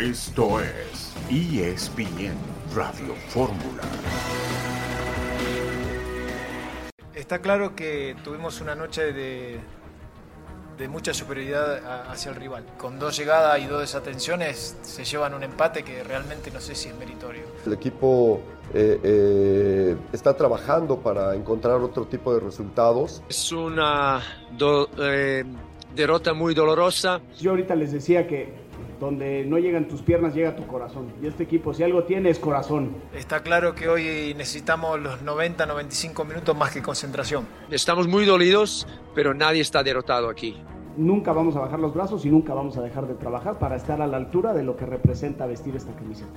Esto es ESPN Radio Fórmula. Está claro que tuvimos una noche de, de mucha superioridad hacia el rival. Con dos llegadas y dos desatenciones se llevan un empate que realmente no sé si es meritorio. El equipo eh, eh, está trabajando para encontrar otro tipo de resultados. Es una eh, derrota muy dolorosa. Yo ahorita les decía que donde no llegan tus piernas, llega tu corazón. Y este equipo, si algo tiene, es corazón. Está claro que hoy necesitamos los 90, 95 minutos más que concentración. Estamos muy dolidos, pero nadie está derrotado aquí. Nunca vamos a bajar los brazos y nunca vamos a dejar de trabajar para estar a la altura de lo que representa vestir esta camiseta.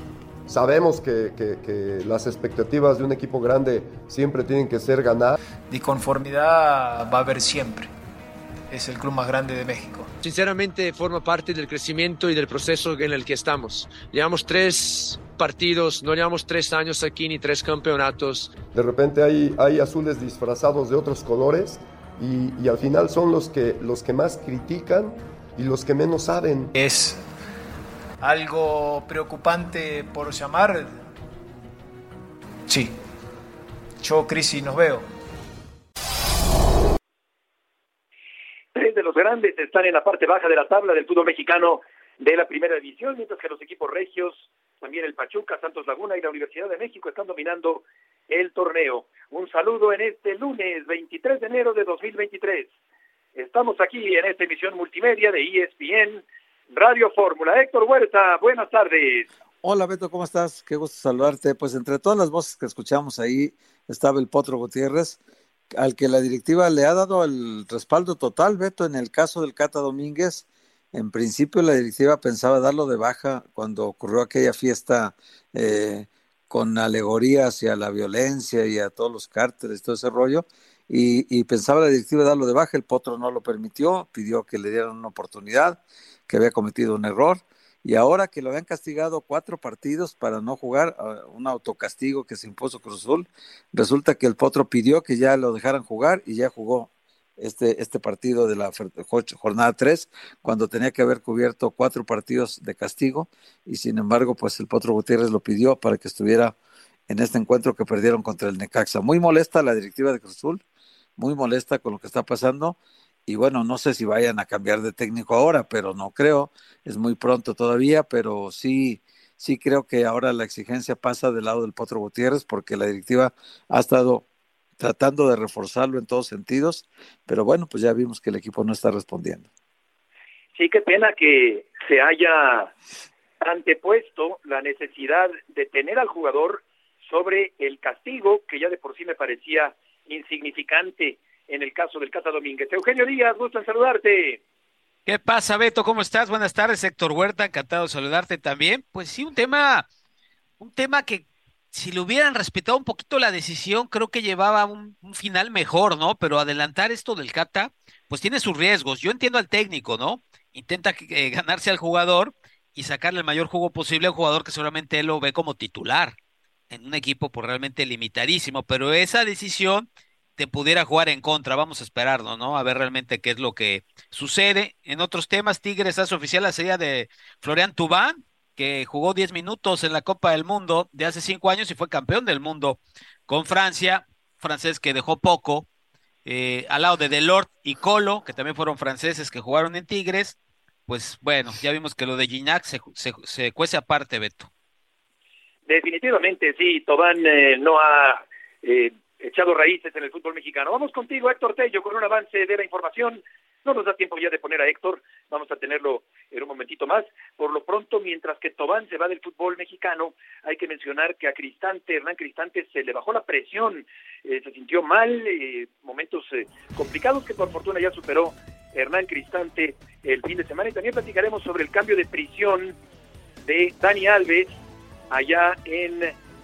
Sabemos que, que, las expectativas de un equipo grande siempre tienen que ser ganar. Disconformidad va a haber siempre. Es el club más grande de México sinceramente forma parte del crecimiento y del proceso en el que estamos. Llevamos tres partidos, no llevamos tres años aquí ni tres campeonatos. De repente hay, hay azules disfrazados de otros colores y, y, al final son los que, los que más critican y los que menos saben. Es algo preocupante por llamar. Sí. Yo, Crisis, nos veo. De los grandes están en la parte baja de la tabla del fútbol mexicano de la primera división, mientras que los equipos regios, también el Pachuca, Santos Laguna y la Universidad de México están dominando el torneo. Un saludo en este lunes 23 de enero de 2023. Estamos aquí en esta emisión multimedia de ESPN Radio Fórmula. Héctor Huerta, buenas tardes. Hola Beto, ¿cómo estás? Qué gusto saludarte. Pues entre todas las voces que escuchamos ahí estaba el Potro Gutiérrez al que la directiva le ha dado el respaldo total, Beto, en el caso del Cata Domínguez, en principio la directiva pensaba darlo de baja cuando ocurrió aquella fiesta eh, con alegoría hacia la violencia y a todos los cárteles, todo ese rollo, y, y, pensaba la directiva darlo de baja, el Potro no lo permitió, pidió que le dieran una oportunidad, que había cometido un error, y ahora que lo habían castigado cuatro partidos para no jugar, un autocastigo que se impuso Cruz Azul, resulta que el Potro pidió que ya lo dejaran jugar y ya jugó este, este partido de la jornada 3, cuando tenía que haber cubierto cuatro partidos de castigo, y sin embargo, pues el Potro Gutiérrez lo pidió para que estuviera en este encuentro que perdieron contra el Necaxa. Muy molesta la directiva de Cruz Azul, muy molesta con lo que está pasando, y bueno, no sé si vayan a cambiar de técnico ahora, pero no creo, es muy pronto todavía, pero sí, sí creo que ahora la exigencia pasa del lado del Potro Gutiérrez porque la directiva ha estado tratando de reforzarlo en todos sentidos, pero bueno, pues ya vimos que el equipo no está respondiendo. Sí, qué pena que se haya antepuesto la necesidad de tener al jugador sobre el castigo que ya de por sí me parecía insignificante en el caso del Cata Domínguez. Eugenio Díaz, gusto en saludarte. ¿Qué pasa, Beto? ¿Cómo estás? Buenas tardes, Héctor Huerta, encantado de saludarte también. Pues sí, un tema, un tema que si le hubieran respetado un poquito la decisión, creo que llevaba un, final mejor, ¿no? Pero adelantar esto del Cata, pues tiene sus riesgos. Yo entiendo al técnico, ¿no? Intenta eh, ganarse al jugador y sacarle el mayor jugo posible a un jugador que seguramente él lo ve como titular en un equipo por realmente limitadísimo, pero esa decisión te pudiera jugar en contra. Vamos a esperarlo, ¿no? A ver realmente qué es lo que sucede. En otros temas, Tigres hace oficial la serie de Florian Tubán, que jugó 10 minutos en la Copa del Mundo de hace 5 años y fue campeón del mundo con Francia, francés que dejó poco, eh, al lado de Delort y Colo, que también fueron franceses que jugaron en Tigres. Pues bueno, ya vimos que lo de Gignac se, se, cuece aparte, Beto. Definitivamente, sí, Tobán eh, no ha eh, echado raíces en el fútbol mexicano. Vamos contigo, Héctor Tello, con un avance de la información. No nos da tiempo ya de poner a Héctor, vamos a tenerlo en un momentito más. Por lo pronto, mientras que Tobán se va del fútbol mexicano, hay que mencionar que a Cristante, Hernán Cristante, se le bajó la presión, eh, se sintió mal, eh, momentos eh, complicados que por fortuna ya superó Hernán Cristante el fin de semana. Y también platicaremos sobre el cambio de prisión de Dani Alves allá en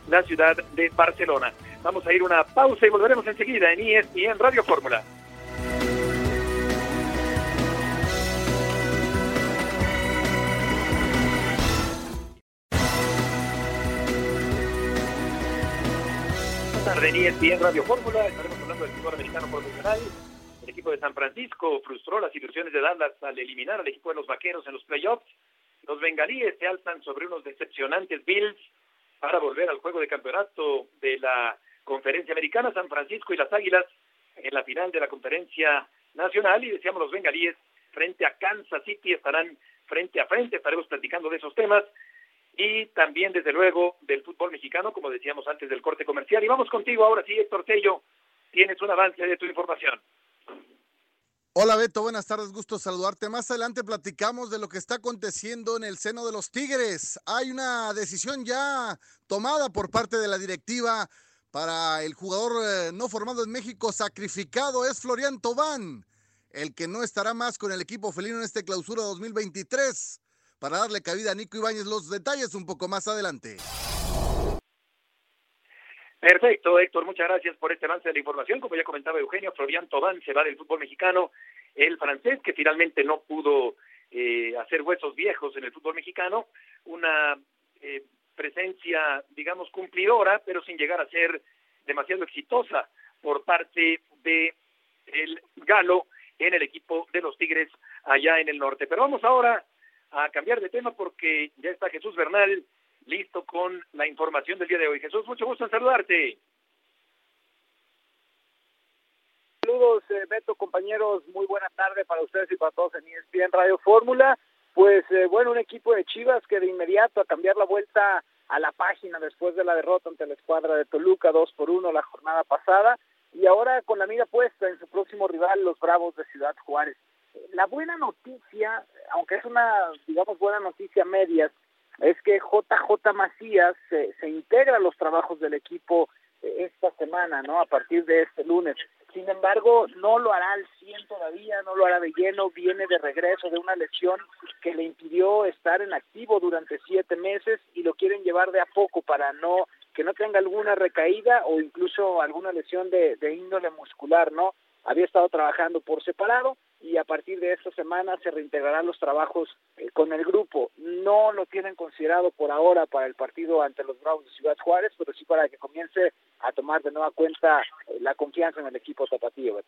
la ciudad de Barcelona. Vamos a ir una pausa y volveremos enseguida en ESPN Radio Fórmula. tarde en ESPN Radio Fórmula, estaremos hablando del fútbol americano profesional. El equipo de San Francisco frustró las ilusiones de Dallas al eliminar al equipo de los Vaqueros en los playoffs Los bengalíes se alzan sobre unos decepcionantes Bills para volver al juego de campeonato de la conferencia americana. San Francisco y las Águilas en la final de la conferencia nacional y decíamos los bengalíes frente a Kansas City estarán frente a frente, estaremos platicando de esos temas y también desde luego del fútbol mexicano, como decíamos antes del corte comercial. Y vamos contigo ahora sí, Héctor Tello, tienes un avance de tu información. Hola Beto, buenas tardes, gusto saludarte. Más adelante platicamos de lo que está aconteciendo en el seno de los Tigres. Hay una decisión ya tomada por parte de la directiva para el jugador eh, no formado en México, sacrificado es Florian Tobán, el que no estará más con el equipo felino en este clausura 2023. Para darle cabida a Nico Ibáñez, los detalles un poco más adelante. Perfecto, Héctor, muchas gracias por este avance de la información. Como ya comentaba Eugenio, Florian Tobán se va del fútbol mexicano, el francés que finalmente no pudo eh, hacer huesos viejos en el fútbol mexicano, una eh, presencia, digamos, cumplidora, pero sin llegar a ser demasiado exitosa por parte de el Galo en el equipo de los Tigres allá en el norte. Pero vamos ahora a cambiar de tema porque ya está Jesús Bernal listo con la información del día de hoy. Jesús, mucho gusto en saludarte. Saludos, eh, Beto, compañeros, muy buena tarde para ustedes y para todos en ESPN Radio Fórmula. Pues eh, bueno, un equipo de Chivas que de inmediato a cambiar la vuelta a la página después de la derrota ante la escuadra de Toluca, dos por uno la jornada pasada, y ahora con la mira puesta en su próximo rival, los Bravos de Ciudad Juárez. La buena noticia, aunque es una, digamos, buena noticia media, es que JJ Macías se, se integra a los trabajos del equipo eh, esta semana, ¿no? A partir de este lunes. Sin embargo, no lo hará al 100 todavía, no lo hará de lleno, viene de regreso de una lesión que le impidió estar en activo durante siete meses y lo quieren llevar de a poco para no que no tenga alguna recaída o incluso alguna lesión de, de índole muscular, ¿no? Había estado trabajando por separado, y a partir de esta semana se reintegrarán los trabajos eh, con el grupo. No lo tienen considerado por ahora para el partido ante los Bravos de Ciudad Juárez, pero sí para que comience a tomar de nueva cuenta eh, la confianza en el equipo tapatío.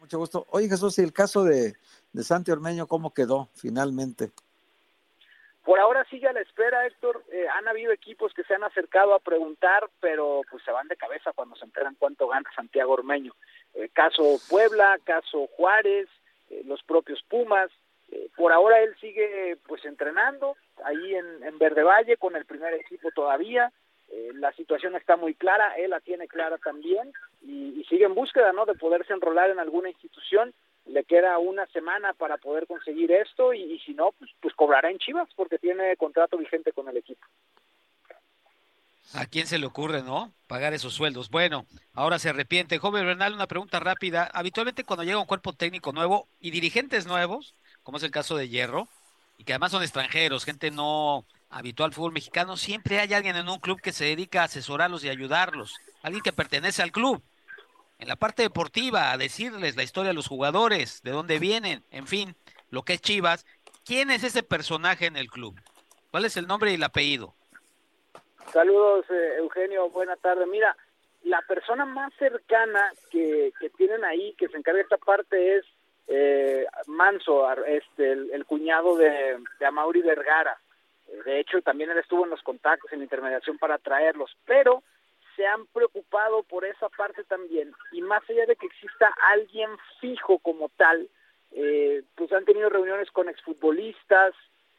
Mucho gusto. Oye Jesús, ¿y el caso de, de Santi Ormeño cómo quedó finalmente? Por ahora sigue a la espera, Héctor. Eh, han habido equipos que se han acercado a preguntar, pero pues se van de cabeza cuando se enteran cuánto gana Santiago Ormeño. Eh, caso Puebla, caso Juárez, eh, los propios Pumas. Eh, por ahora él sigue pues entrenando ahí en, en Verde Valle con el primer equipo todavía. la situación está muy clara, él la tiene clara también y, y sigue en búsqueda ¿no? de poderse enrolar en alguna institución le queda una semana para poder conseguir esto y, y, si no, pues, pues cobrará en Chivas porque tiene contrato vigente con el equipo. ¿A quién se le ocurre, no? Pagar esos sueldos. Bueno, ahora se arrepiente. Joven Bernal, una pregunta rápida. Habitualmente cuando llega un cuerpo técnico nuevo y dirigentes nuevos, como es el caso de Hierro, y que además son extranjeros, gente no habitual al fútbol mexicano, siempre hay alguien en un club que se dedica a asesorarlos y ayudarlos. Alguien que pertenece al club. En la parte deportiva, a decirles la historia de los jugadores, de dónde vienen, en fin, lo que es Chivas. ¿Quién es ese personaje en el club? ¿Cuál es el nombre y el apellido? Saludos, eh, Eugenio, buena tarde. Mira, la persona más cercana que, que tienen ahí, que se encarga de esta parte, es eh, Manso, este, el, cuñado de, de Amaury Vergara. De hecho, también él estuvo en los contactos, en la intermediación para traerlos, pero se han preocupado por esa parte también. Y más allá de que exista alguien fijo como tal, eh, pues han tenido reuniones con exfutbolistas,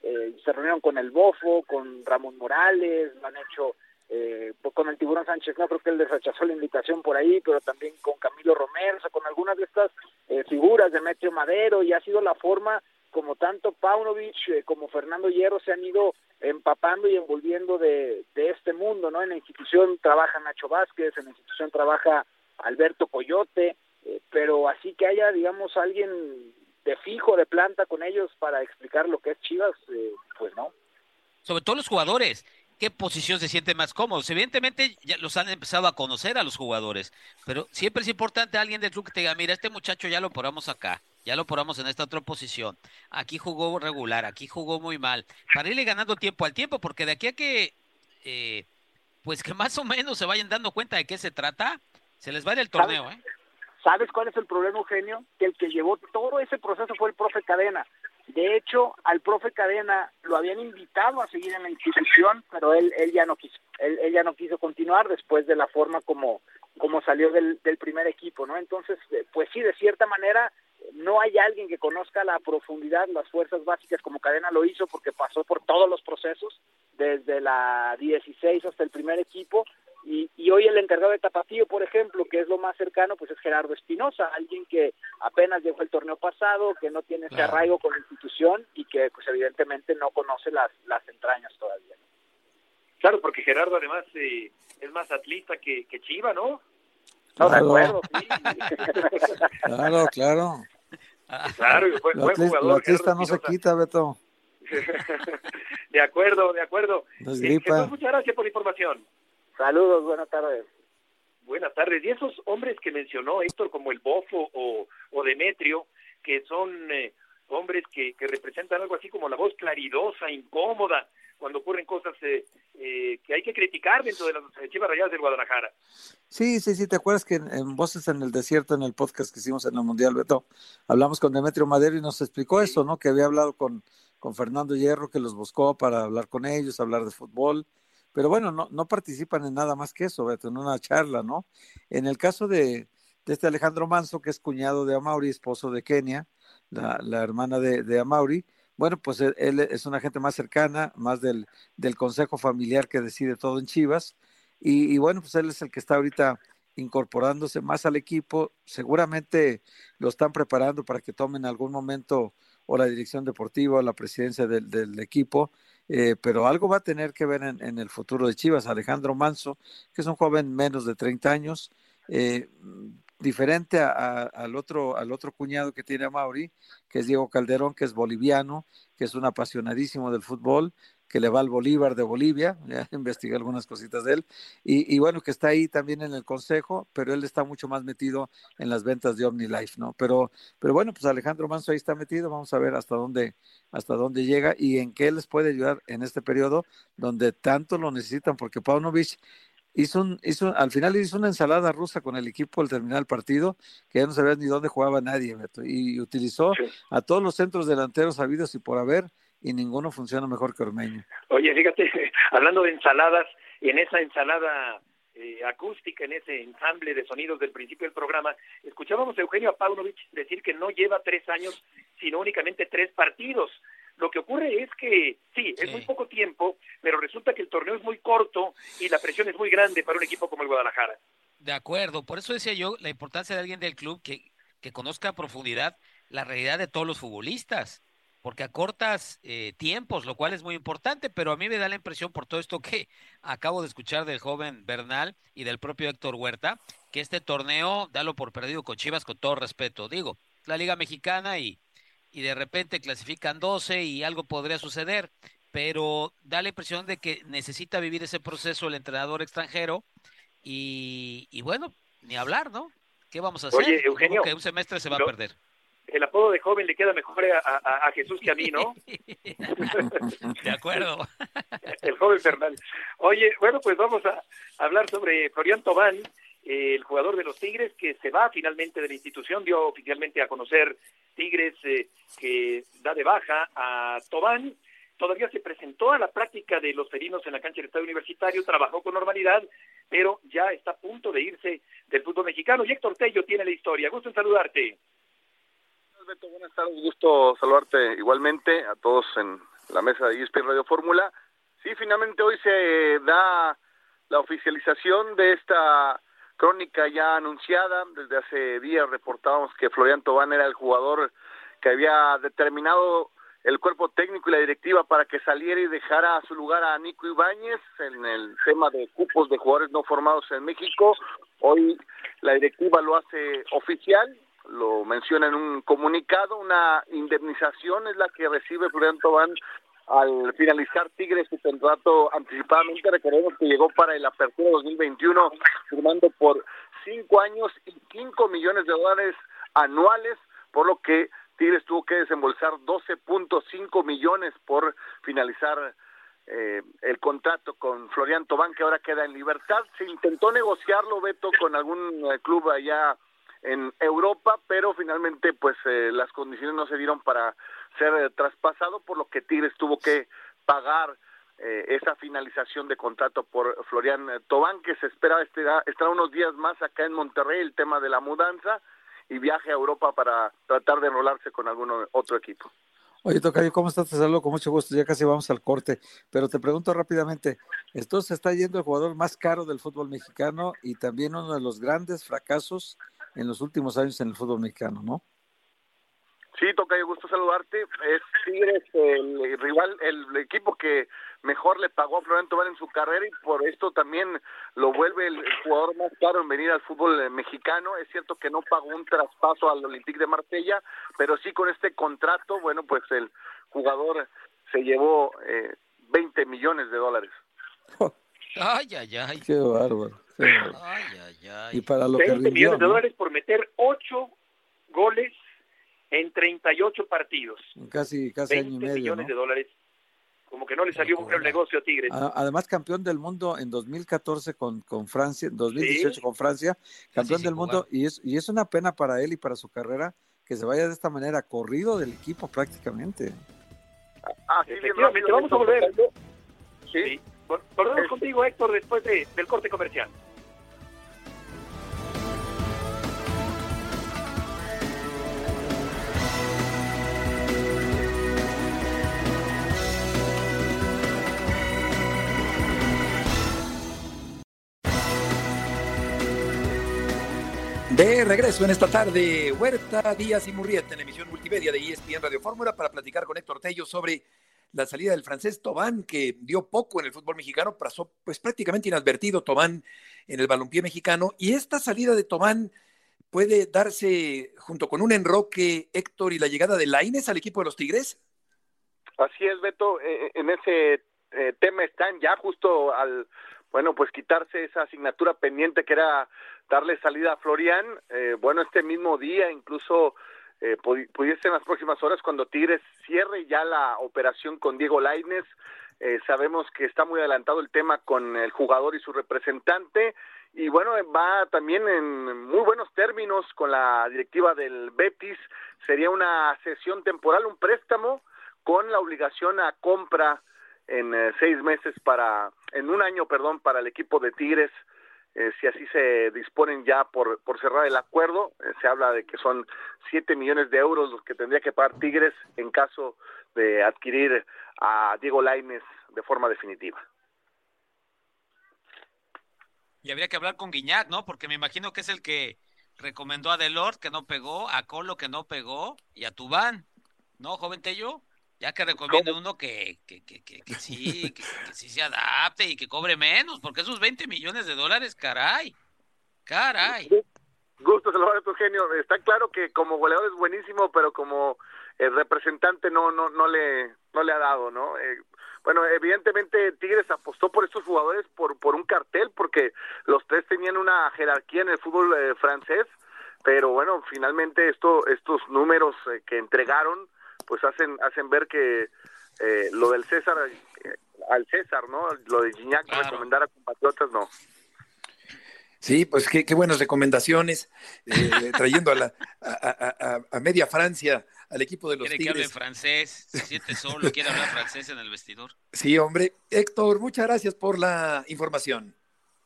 eh, se reunieron con el Bofo, con Ramón Morales, lo han hecho eh, con el Tiburón Sánchez, no creo que él les rechazó la invitación por ahí, pero también con Camilo Romero, con algunas de estas eh, figuras de Madero, y ha sido la forma como tanto Paunovic eh, como Fernando Hierro se han ido empapando y envolviendo de, de este mundo, ¿no? En la institución trabaja Nacho Vázquez, en la institución trabaja Alberto Coyote, eh, pero así que haya, digamos, alguien de fijo, de planta con ellos para explicar lo que es Chivas, eh, pues no. Sobre todo los jugadores, ¿qué posición se siente más cómodos? Evidentemente ya los han empezado a conocer a los jugadores, pero siempre es importante alguien del club que te diga, mira, este muchacho ya lo ponemos acá, ya lo ponemos en esta otra posición, aquí jugó regular, aquí jugó muy mal, para irle ganando tiempo al tiempo, porque de aquí a que, eh, pues que más o menos se vayan dando cuenta de qué se trata, se les va a ir el torneo, ¿eh? ¿Sabes cuál es el problema, Eugenio? Que el que llevó todo ese proceso fue el profe Cadena. De hecho, al profe Cadena lo habían invitado a seguir en la institución, pero él, él ya no quiso, él, él ya no quiso continuar después de la forma como, como salió del, del primer equipo, ¿no? Entonces, eh, pues sí, de cierta manera, no hay alguien que conozca la profundidad las fuerzas básicas como Cadena lo hizo porque pasó por todos los procesos, desde la 16 hasta el primer equipo, y, y, hoy el encargado de Tapatío, por ejemplo, que es lo más cercano, pues es Gerardo Espinosa, alguien que apenas llegó el torneo pasado, que no tiene ese arraigo con la institución y que pues evidentemente no conoce las, las entrañas todavía. Claro, porque Gerardo además eh, es más atlista que, que Chiva, ¿no? No, de acuerdo, sí. claro, claro. Claro, fue, atli- jugador. la atlista Gerardo no se quita, Beto. de acuerdo, de acuerdo. No es Eh, gripa. Jesús, muchas gracias por la información. Saludos, buenas tardes. Buenas tardes. Y esos hombres que mencionó Héctor, como el Bofo o, o Demetrio, que son eh, hombres que, que representan algo así como la voz claridosa, incómoda, cuando ocurren cosas eh, eh, que hay que criticar dentro de las Chivas Rayadas del Guadalajara. Sí, sí, sí, ¿te acuerdas que en, en Voces en el Desierto, en el podcast que hicimos en el Mundial, Beto, hablamos con Demetrio Madero y nos explicó eso, ¿no? Que había hablado con, con Fernando Hierro, que los buscó para hablar con ellos, hablar de fútbol, pero bueno, no, no participan en nada más que eso, en una charla, ¿no? En el caso de, de este Alejandro Manso, que es cuñado de Amauri, esposo de Kenia, la, la hermana de, de Amauri, bueno, pues él, es una gente más cercana, más del, del consejo familiar que decide todo en Chivas, y, y bueno, pues él es el que está ahorita incorporándose más al equipo. Seguramente lo están preparando para que tome en algún momento o la dirección deportiva o la presidencia del, del equipo, eh, pero algo va a tener que ver en, el futuro de Chivas. Alejandro Manso, que es un joven menos de 30 años, eh, diferente a, al, otro, al otro cuñado que tiene a Mauri, que es Diego Calderón, que es boliviano, que es un apasionadísimo del fútbol, que le va al Bolívar de Bolivia, ya investigué algunas cositas de él, y, y, bueno, que está ahí también en el consejo, pero él está mucho más metido en las ventas de OmniLife, ¿no? Pero, pero bueno, pues Alejandro Manso ahí está metido, vamos a ver hasta dónde, hasta dónde llega y en qué les puede ayudar en este periodo donde tanto lo necesitan, porque Paunovic hizo, un, hizo al final hizo una ensalada rusa con el equipo al terminar el partido, que ya no sabía ni dónde jugaba nadie, Beto, y utilizó a todos los centros delanteros habidos y por haber, y ninguno funciona mejor que Ormeño. Oye, fíjate, hablando de ensaladas, en esa ensalada eh, acústica, en ese ensamble de sonidos del principio del programa, escuchábamos a Eugenio Paunovic decir que no lleva tres años, sino únicamente tres partidos. Lo que ocurre es que, sí, es sí. muy poco tiempo, pero resulta que el torneo es muy corto y la presión es muy grande para un equipo como el Guadalajara. De acuerdo, por eso decía yo la importancia de alguien del club que, que conozca a profundidad la realidad de todos los futbolistas porque acortas eh, tiempos, lo cual es muy importante, pero a mí me da la impresión por todo esto que acabo de escuchar del joven Bernal y del propio Héctor Huerta, que este torneo, dalo por perdido con Chivas con todo respeto, digo, la Liga Mexicana y, y de repente clasifican 12 y algo podría suceder, pero da la impresión de que necesita vivir ese proceso el entrenador extranjero y, y bueno, ni hablar, ¿no? ¿Qué vamos a hacer? Oye, Eugenio, que un semestre se va a perder el apodo de joven le queda mejor a, a, a Jesús que a mí, ¿no? de acuerdo. El joven Fernando. Oye, bueno, pues vamos a hablar sobre Florian Tobán, el jugador de los Tigres que se va finalmente de la institución, dio oficialmente a conocer Tigres eh, que da de baja a Tobán. Todavía se presentó a la práctica de los felinos en la cancha del Estadio Universitario, trabajó con normalidad, pero ya está a punto de irse del fútbol mexicano. Y Héctor Tello tiene la historia. Gusto en saludarte. Buenas tardes, gusto saludarte igualmente a todos en la mesa de ESPN Radio Fórmula. Sí, finalmente hoy se da la oficialización de esta crónica ya anunciada. Desde hace días reportábamos que Florian Tobán era el jugador que había determinado el cuerpo técnico y la directiva para que saliera y dejara su lugar a Nico Ibáñez en el tema de cupos de jugadores no formados en México. Hoy la directiva lo hace oficial, lo menciona en un comunicado, una indemnización es la que recibe Florian Tobán al finalizar Tigres su contrato anticipadamente. Recordemos que llegó para el Apertura 2021 firmando por cinco años y cinco millones de dólares anuales, por lo que Tigres tuvo que desembolsar 12.5 millones por finalizar eh, el contrato con Florian Tobán, que ahora queda en libertad. Se intentó negociarlo, Beto, con algún eh, club allá en Europa, pero finalmente pues eh, las condiciones no se dieron para ser eh, traspasado, por lo que Tigres tuvo que pagar eh, esa finalización de contrato por Florian Tobán, que se espera estar, estar unos días más acá en Monterrey, el tema de la mudanza, y viaje a Europa para tratar de enrolarse con algún otro equipo. Oye, Tocayo, ¿cómo estás? Te saludo con mucho gusto. Ya casi vamos al corte, pero te pregunto rápidamente, entonces está yendo el jugador más caro del fútbol mexicano y también uno de los grandes fracasos en los últimos años en el fútbol mexicano, ¿no? Sí, Tocayo, gusto saludarte. Es Tigres el rival, el equipo que mejor le pagó a Florian Tobán en su carrera y por esto también lo vuelve el, jugador más caro en venir al fútbol eh, mexicano. Es cierto que no pagó un traspaso al Olympique de Marsella, pero sí con este contrato, bueno, pues el jugador se llevó eh, 20 millones de dólares. Ay, ay, ay. Qué bárbaro. Ay, ay, ay. Y para lo 20 que millones de ¿no? dólares por meter 8 goles en 38 partidos. Casi, casi 20 año y medio, millones ¿no? de dólares. Como que no le salió un buen negocio a Tigres. Además, campeón del mundo en 2014 con, con Francia, en 2018 Sí. con Francia, campeón del mundo, y es, y es una pena para él y para su carrera que se vaya de esta manera, corrido del equipo prácticamente. Así Efectivamente, vamos a volver. Sí. Sí. Vol- Volvemos contigo, Héctor, después de- del corte comercial. Regreso en esta tarde, Huerta, Díaz y Murrieta en la emisión multimedia de ESPN Radio Fórmula para platicar con Héctor Tello sobre la salida del francés Tobán, que dio poco en el fútbol mexicano, pasó pues prácticamente inadvertido Tobán en el balompié mexicano. Y esta salida de Tobán puede darse junto con un enroque, Héctor, y la llegada de Laines al equipo de los Tigres. Así es, Beto, eh, en ese eh, tema están ya justo al, bueno, pues quitarse esa asignatura pendiente que era darle salida a Florian, eh, bueno, este mismo día, incluso eh, pudi- pudiese en las próximas horas, cuando Tigres cierre ya la operación con Diego Lainez, eh, sabemos que está muy adelantado el tema con el jugador y su representante, y bueno, va también en muy buenos términos con la directiva del Betis, sería una sesión temporal, un préstamo, con la obligación a compra en eh, seis meses para, en un año, perdón, para el equipo de Tigres, eh, si así se disponen ya por, por cerrar el acuerdo, eh, se habla de que son siete millones de euros los que tendría que pagar Tigres en caso de adquirir a Diego Lainez de forma definitiva. Y habría que hablar con Guiñac, ¿no? Porque me imagino que es el que recomendó a Delort que no pegó, a Colo que no pegó y a Tubán, ¿no, joven Tello? Ya que recomiende uno que, que, que, que, que sí, que, que sí se adapte y que cobre menos, porque esos 20 millones de dólares, caray, caray. Gusto saludar a tu genio. Está claro que como goleador es buenísimo, pero como eh, representante no no no le no le ha dado, ¿no? Eh, bueno, evidentemente Tigres apostó por estos jugadores por por un cartel, porque los tres tenían una jerarquía en el fútbol eh, francés, pero bueno, finalmente esto estos números eh, que entregaron, pues hacen hacen ver que eh, lo del César eh, al César, ¿no? Lo de Gignac recomendar a compatriotas, no. Sí, pues qué, qué buenas recomendaciones, eh, trayendo a, la, a, a- a- a media Francia al equipo de los Quiere que hable Tigres. francés, se siente solo, quiere hablar francés en el vestidor. Sí, hombre. Héctor, muchas gracias por la información.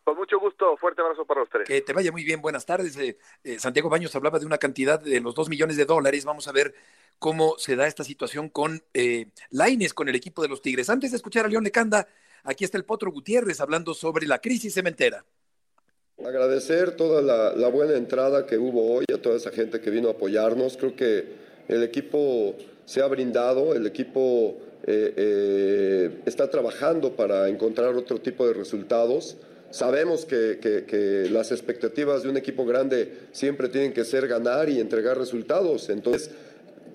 Con mucho gusto, fuerte abrazo para los tres. Que te vaya muy bien, buenas tardes. Eh, eh, Santiago Baños hablaba de una cantidad de los dos millones de dólares. Vamos a ver cómo se da esta situación con eh, Laines, con el equipo de los Tigres. Antes de escuchar a León Lecanda, aquí está el Potro Gutiérrez hablando sobre la crisis cementera. Agradecer toda la, la buena entrada que hubo hoy a toda esa gente que vino a apoyarnos. Creo que el equipo se ha brindado, el equipo eh, eh, está trabajando para encontrar otro tipo de resultados. Sabemos que, que- las expectativas de un equipo grande siempre tienen que ser ganar y entregar resultados. Entonces,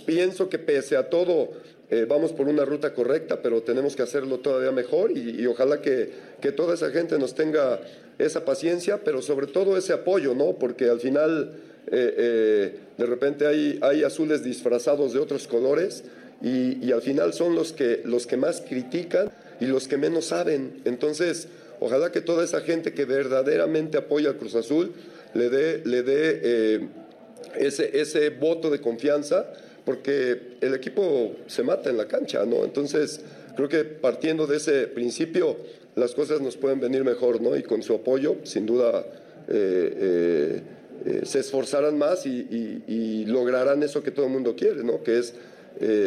pienso que pese a todo eh, vamos por una ruta correcta, pero tenemos que hacerlo todavía mejor y, y ojalá que, que toda esa gente nos tenga esa paciencia, pero sobre todo ese apoyo, ¿no? Porque al final eh, eh, de repente hay, hay azules disfrazados de otros colores y, y al final son los que, los que más critican y los que menos saben. Entonces, ojalá que toda esa gente que verdaderamente apoya al Cruz Azul le dé, le dé eh, ese, ese voto de confianza, porque el equipo se mata en la cancha, ¿no? Entonces, creo que partiendo de ese principio, las cosas nos pueden venir mejor, ¿no? Y con su apoyo, sin duda, eh, eh, se esforzarán más y, lograrán eso que todo el mundo quiere, ¿no? Que es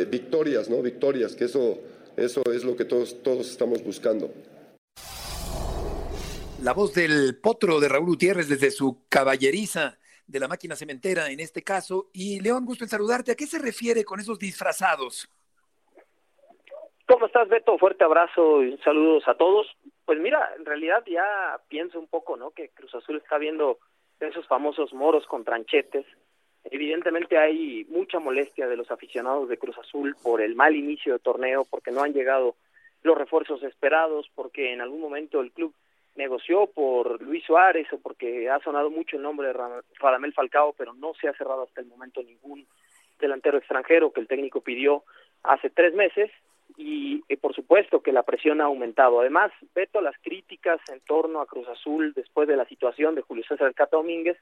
victorias, ¿no? Victorias, que eso, eso es lo que todos, todos estamos buscando. La voz del potro de Raúl Gutiérrez desde su caballeriza de la máquina cementera en este caso. Y León, gusto en saludarte. ¿A qué se refiere con esos disfrazados? ¿Cómo estás, Beto? Fuerte abrazo y saludos a todos. Pues mira, en realidad ya pienso un poco, ¿no? Que Cruz Azul está viendo esos famosos moros con tranchetes. Evidentemente hay mucha molestia de los aficionados de Cruz Azul por el mal inicio de torneo, porque no han llegado los refuerzos esperados, porque en algún momento el club negoció por Luis Suárez o porque ha sonado mucho el nombre de Radamel Falcao, pero no se ha cerrado hasta el momento ningún delantero extranjero que el técnico pidió hace tres meses y, por supuesto que la presión ha aumentado. Además, Beto, las críticas en torno a Cruz Azul después de la situación de Julio César Cata Domínguez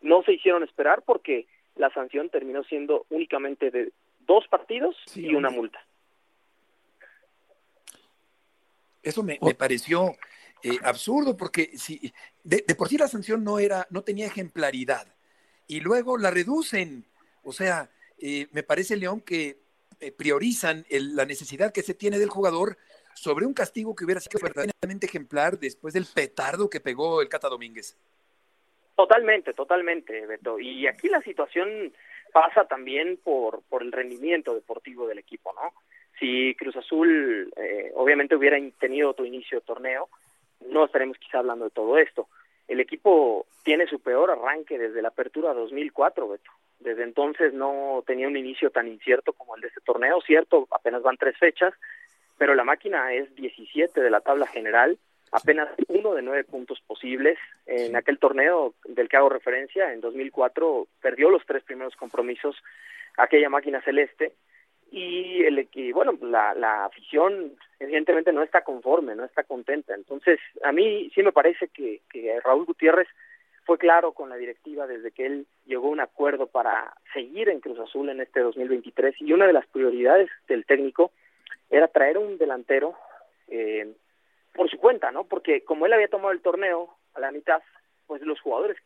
no se hicieron esperar porque la sanción terminó siendo únicamente de dos partidos y una multa. Eso me, me pareció eh, absurdo, porque si, de, por sí la sanción no, era, no tenía ejemplaridad y luego la reducen. O sea, eh, me parece, León, que eh, priorizan la necesidad que se tiene del jugador sobre un castigo que hubiera sido verdaderamente ejemplar después del petardo que pegó el Cata Domínguez. Totalmente, totalmente, Beto. Y aquí la situación pasa también por, por el rendimiento deportivo del equipo, ¿no? Si Cruz Azul obviamente hubiera tenido otro inicio de torneo, no estaremos quizá hablando de todo esto. El equipo tiene su peor arranque desde la apertura 2004, Beto. Desde entonces no tenía un inicio tan incierto como el de este torneo, cierto, apenas van tres fechas, pero la máquina es 17 de la tabla general, apenas uno de nueve puntos posibles. En aquel torneo del que hago referencia, en 2004, perdió los tres primeros compromisos aquella máquina celeste y el y bueno la, la afición evidentemente no está conforme no está contenta. Entonces a mí sí me parece que, que Raúl Gutiérrez fue claro con la directiva desde que él llegó a un acuerdo para seguir en Cruz Azul en este 2023 y una de las prioridades del técnico era traer un delantero eh, por su cuenta no porque como él había tomado el torneo a la mitad pues los jugadores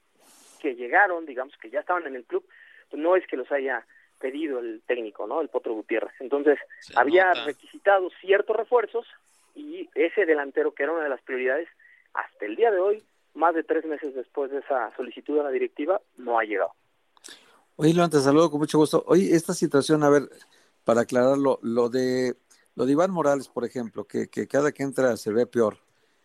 que llegaron digamos que ya estaban en el club pues no es que los haya pedido el técnico, ¿no? El Potro Gutiérrez. Entonces, había requisitado ciertos refuerzos y ese delantero, que era una de las prioridades, hasta el día de hoy, más de tres meses después de esa solicitud a la directiva, no ha llegado. Oye, León, te saludo con mucho gusto. Oye, esta situación, a ver, para aclararlo, lo de, lo de Iván Morales, por ejemplo, que, que cada que entra se ve peor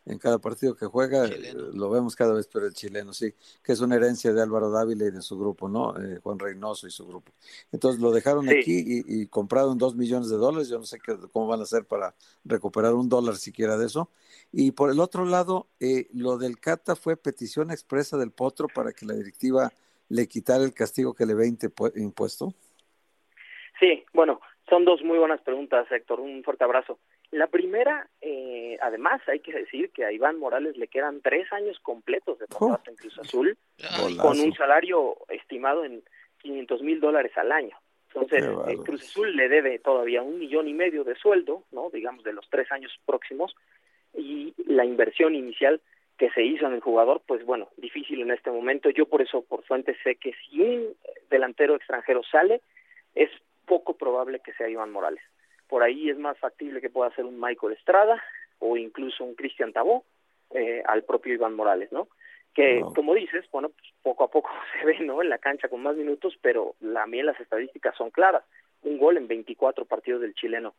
en cada partido que juega, eh, lo vemos cada vez pero el chileno, sí, que es una herencia de Álvaro Dávila y de su grupo, ¿no? Eh, Juan Reynoso y su grupo. Entonces lo dejaron aquí y, y, compraron dos millones de dólares, yo no sé qué, cómo van a hacer para recuperar un dólar siquiera de eso. Y por el otro lado, eh, lo del Cata fue petición expresa del Potro para que la directiva le quitara el castigo que le ve impuesto. Sí, bueno, son dos muy buenas preguntas, Héctor. Un fuerte abrazo. La primera, eh, además, hay que decir que a Iván Morales le quedan tres años completos de contrato en Cruz Azul, con un salario estimado en 500 mil dólares al año. Entonces, eh, Cruz Azul le debe todavía un millón y medio de sueldo, no, digamos, de los tres años próximos, y la inversión inicial que se hizo en el jugador, pues bueno, difícil en este momento. Yo por eso, por fuente, sé que si un delantero extranjero sale, es poco probable que sea Iván Morales por ahí es más factible que pueda ser un Michael Estrada o incluso un Cristian Tabó eh, al propio Iván Morales, ¿no? Que, como dices, bueno, pues poco a poco se ve, ¿no? En la cancha con más minutos, pero la, también las estadísticas son claras. Un gol en 24 partidos del chileno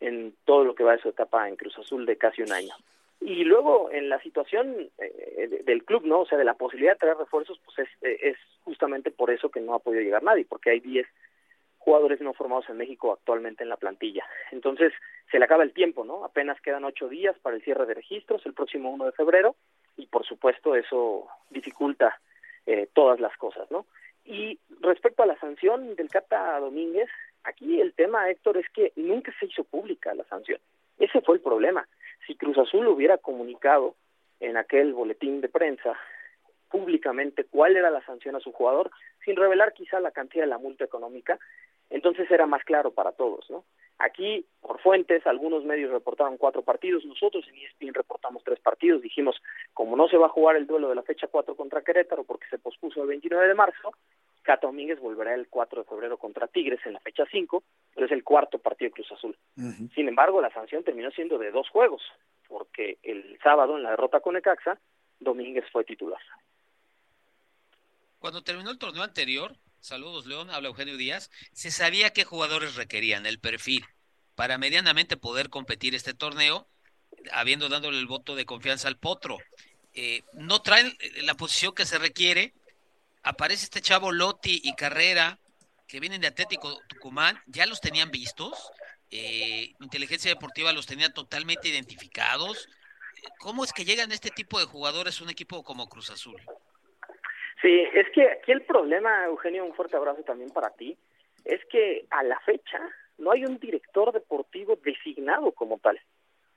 en todo lo que va de su etapa en Cruz Azul de casi un año. Y luego en la situación eh, del club, ¿no? O sea, de la posibilidad de traer refuerzos, pues es, es justamente por eso que no ha podido llegar nadie, porque hay 10 jugadores no formados en México actualmente en la plantilla. Entonces, se le acaba el tiempo, ¿no? Apenas quedan ocho días para el cierre de registros, el próximo 1 de febrero, y por supuesto eso dificulta eh, todas las cosas, ¿no? Y respecto a la sanción del Cata Domínguez, aquí el tema, Héctor, es que nunca se hizo pública la sanción. Ese fue el problema. Si Cruz Azul hubiera comunicado en aquel boletín de prensa públicamente cuál era la sanción a su jugador, sin revelar quizá la cantidad de la multa económica, entonces era más claro para todos, ¿no? Aquí, por fuentes, algunos medios reportaron cuatro partidos, nosotros en ESPN reportamos tres partidos, dijimos, como no se va a jugar el duelo de la fecha 4 contra Querétaro porque se pospuso el 29 de marzo, Cata Domínguez volverá el 4 de febrero contra Tigres en la fecha 5, pero es el cuarto partido de Cruz Azul. Sin embargo, la sanción terminó siendo de dos juegos, porque el sábado en la derrota con Ecaxa, Domínguez fue titular. Cuando terminó el torneo anterior, saludos León, habla Eugenio Díaz, se sabía qué jugadores requerían, el perfil, para medianamente poder competir este torneo, habiendo dándole el voto de confianza al Potro. Eh, no traen la posición que se requiere, aparece este chavo Lotti y Carrera, que vienen de Atlético Tucumán, ya los tenían vistos, eh, Inteligencia Deportiva los tenía totalmente identificados. ¿Cómo es que llegan este tipo de jugadores un equipo como Cruz Azul? Sí, es que aquí el problema, Eugenio, un fuerte abrazo también para ti, es que a la fecha no hay un director deportivo designado como tal.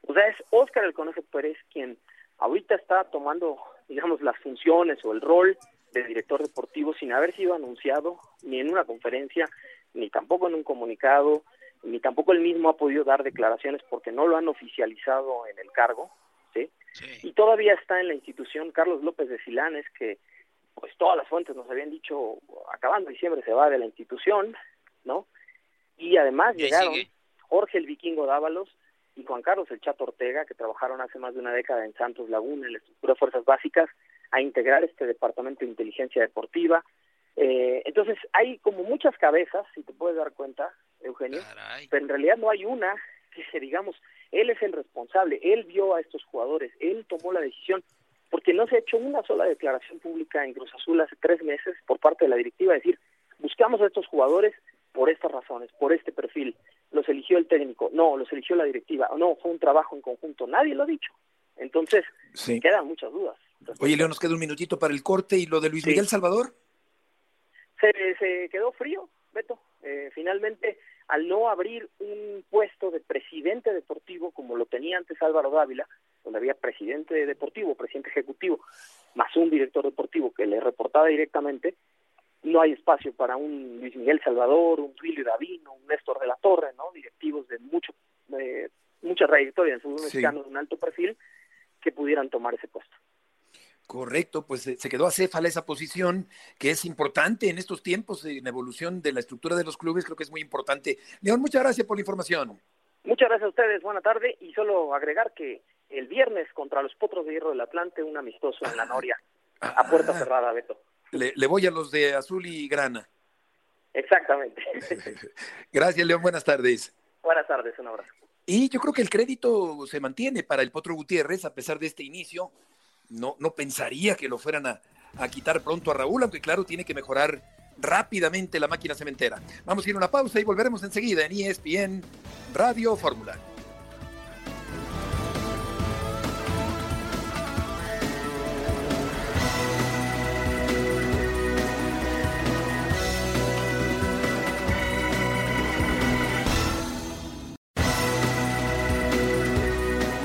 O sea, es Óscar el Conejo Pérez quien ahorita está tomando, digamos, las funciones o el rol de director deportivo sin haber sido anunciado ni en una conferencia, ni tampoco en un comunicado, ni tampoco él mismo ha podido dar declaraciones porque no lo han oficializado en el cargo, ¿sí? Y todavía está en la institución Carlos López de Silanes, que pues todas las fuentes nos habían dicho, acabando diciembre se va de la institución, ¿no? Y además llegaron Jorge el Vikingo Dávalos y Juan Carlos el Chato Ortega, que trabajaron hace más de una década en Santos Laguna, en la estructura de fuerzas básicas, a integrar este departamento de inteligencia deportiva. Eh, entonces hay como muchas cabezas, si te puedes dar cuenta, Eugenio, pero en realidad no hay una que digamos, él es el responsable, él vio a estos jugadores, él tomó la decisión, porque no se ha hecho una sola declaración pública en Cruz Azul hace tres meses por parte de la directiva, decir, buscamos a estos jugadores por estas razones, por este perfil, los eligió el técnico, no, los eligió la directiva, no, fue un trabajo en conjunto, nadie lo ha dicho. Entonces, quedan muchas dudas. Oye, Leo, nos queda un minutito para el corte y lo de Luis Miguel Salvador. Se, se quedó frío, Beto. Eh, finalmente, al no abrir un puesto de presidente deportivo como lo tenía antes Álvaro Dávila, donde había presidente deportivo, presidente ejecutivo, más un director deportivo que le reportaba directamente, no hay espacio para un Luis Miguel Salvador, un Willy Davino, un Néstor de la Torre, ¿no? Directivos de mucho de mucha trayectoria en fútbol mexicano de un alto perfil que pudieran tomar ese puesto. Correcto, pues eh, se quedó acéfala esa posición que es importante en estos tiempos en evolución de la estructura de los clubes, creo que es muy importante. León, muchas gracias por la información. Muchas gracias a ustedes, buena tarde y solo agregar que el viernes contra los Potros de Hierro del Atlante, un amistoso en la Noria, a puerta ah. cerrada, Beto. Le, le voy a los de azul y grana. Exactamente. gracias, León, buenas tardes. Buenas tardes, un abrazo. Y yo creo que el crédito se mantiene para el Potro Gutiérrez a pesar de este inicio no, no pensaría que lo fueran a, a quitar pronto a Raúl, aunque claro, tiene que mejorar rápidamente la máquina cementera. Vamos a ir a una pausa y volveremos enseguida en ESPN Radio Fórmula.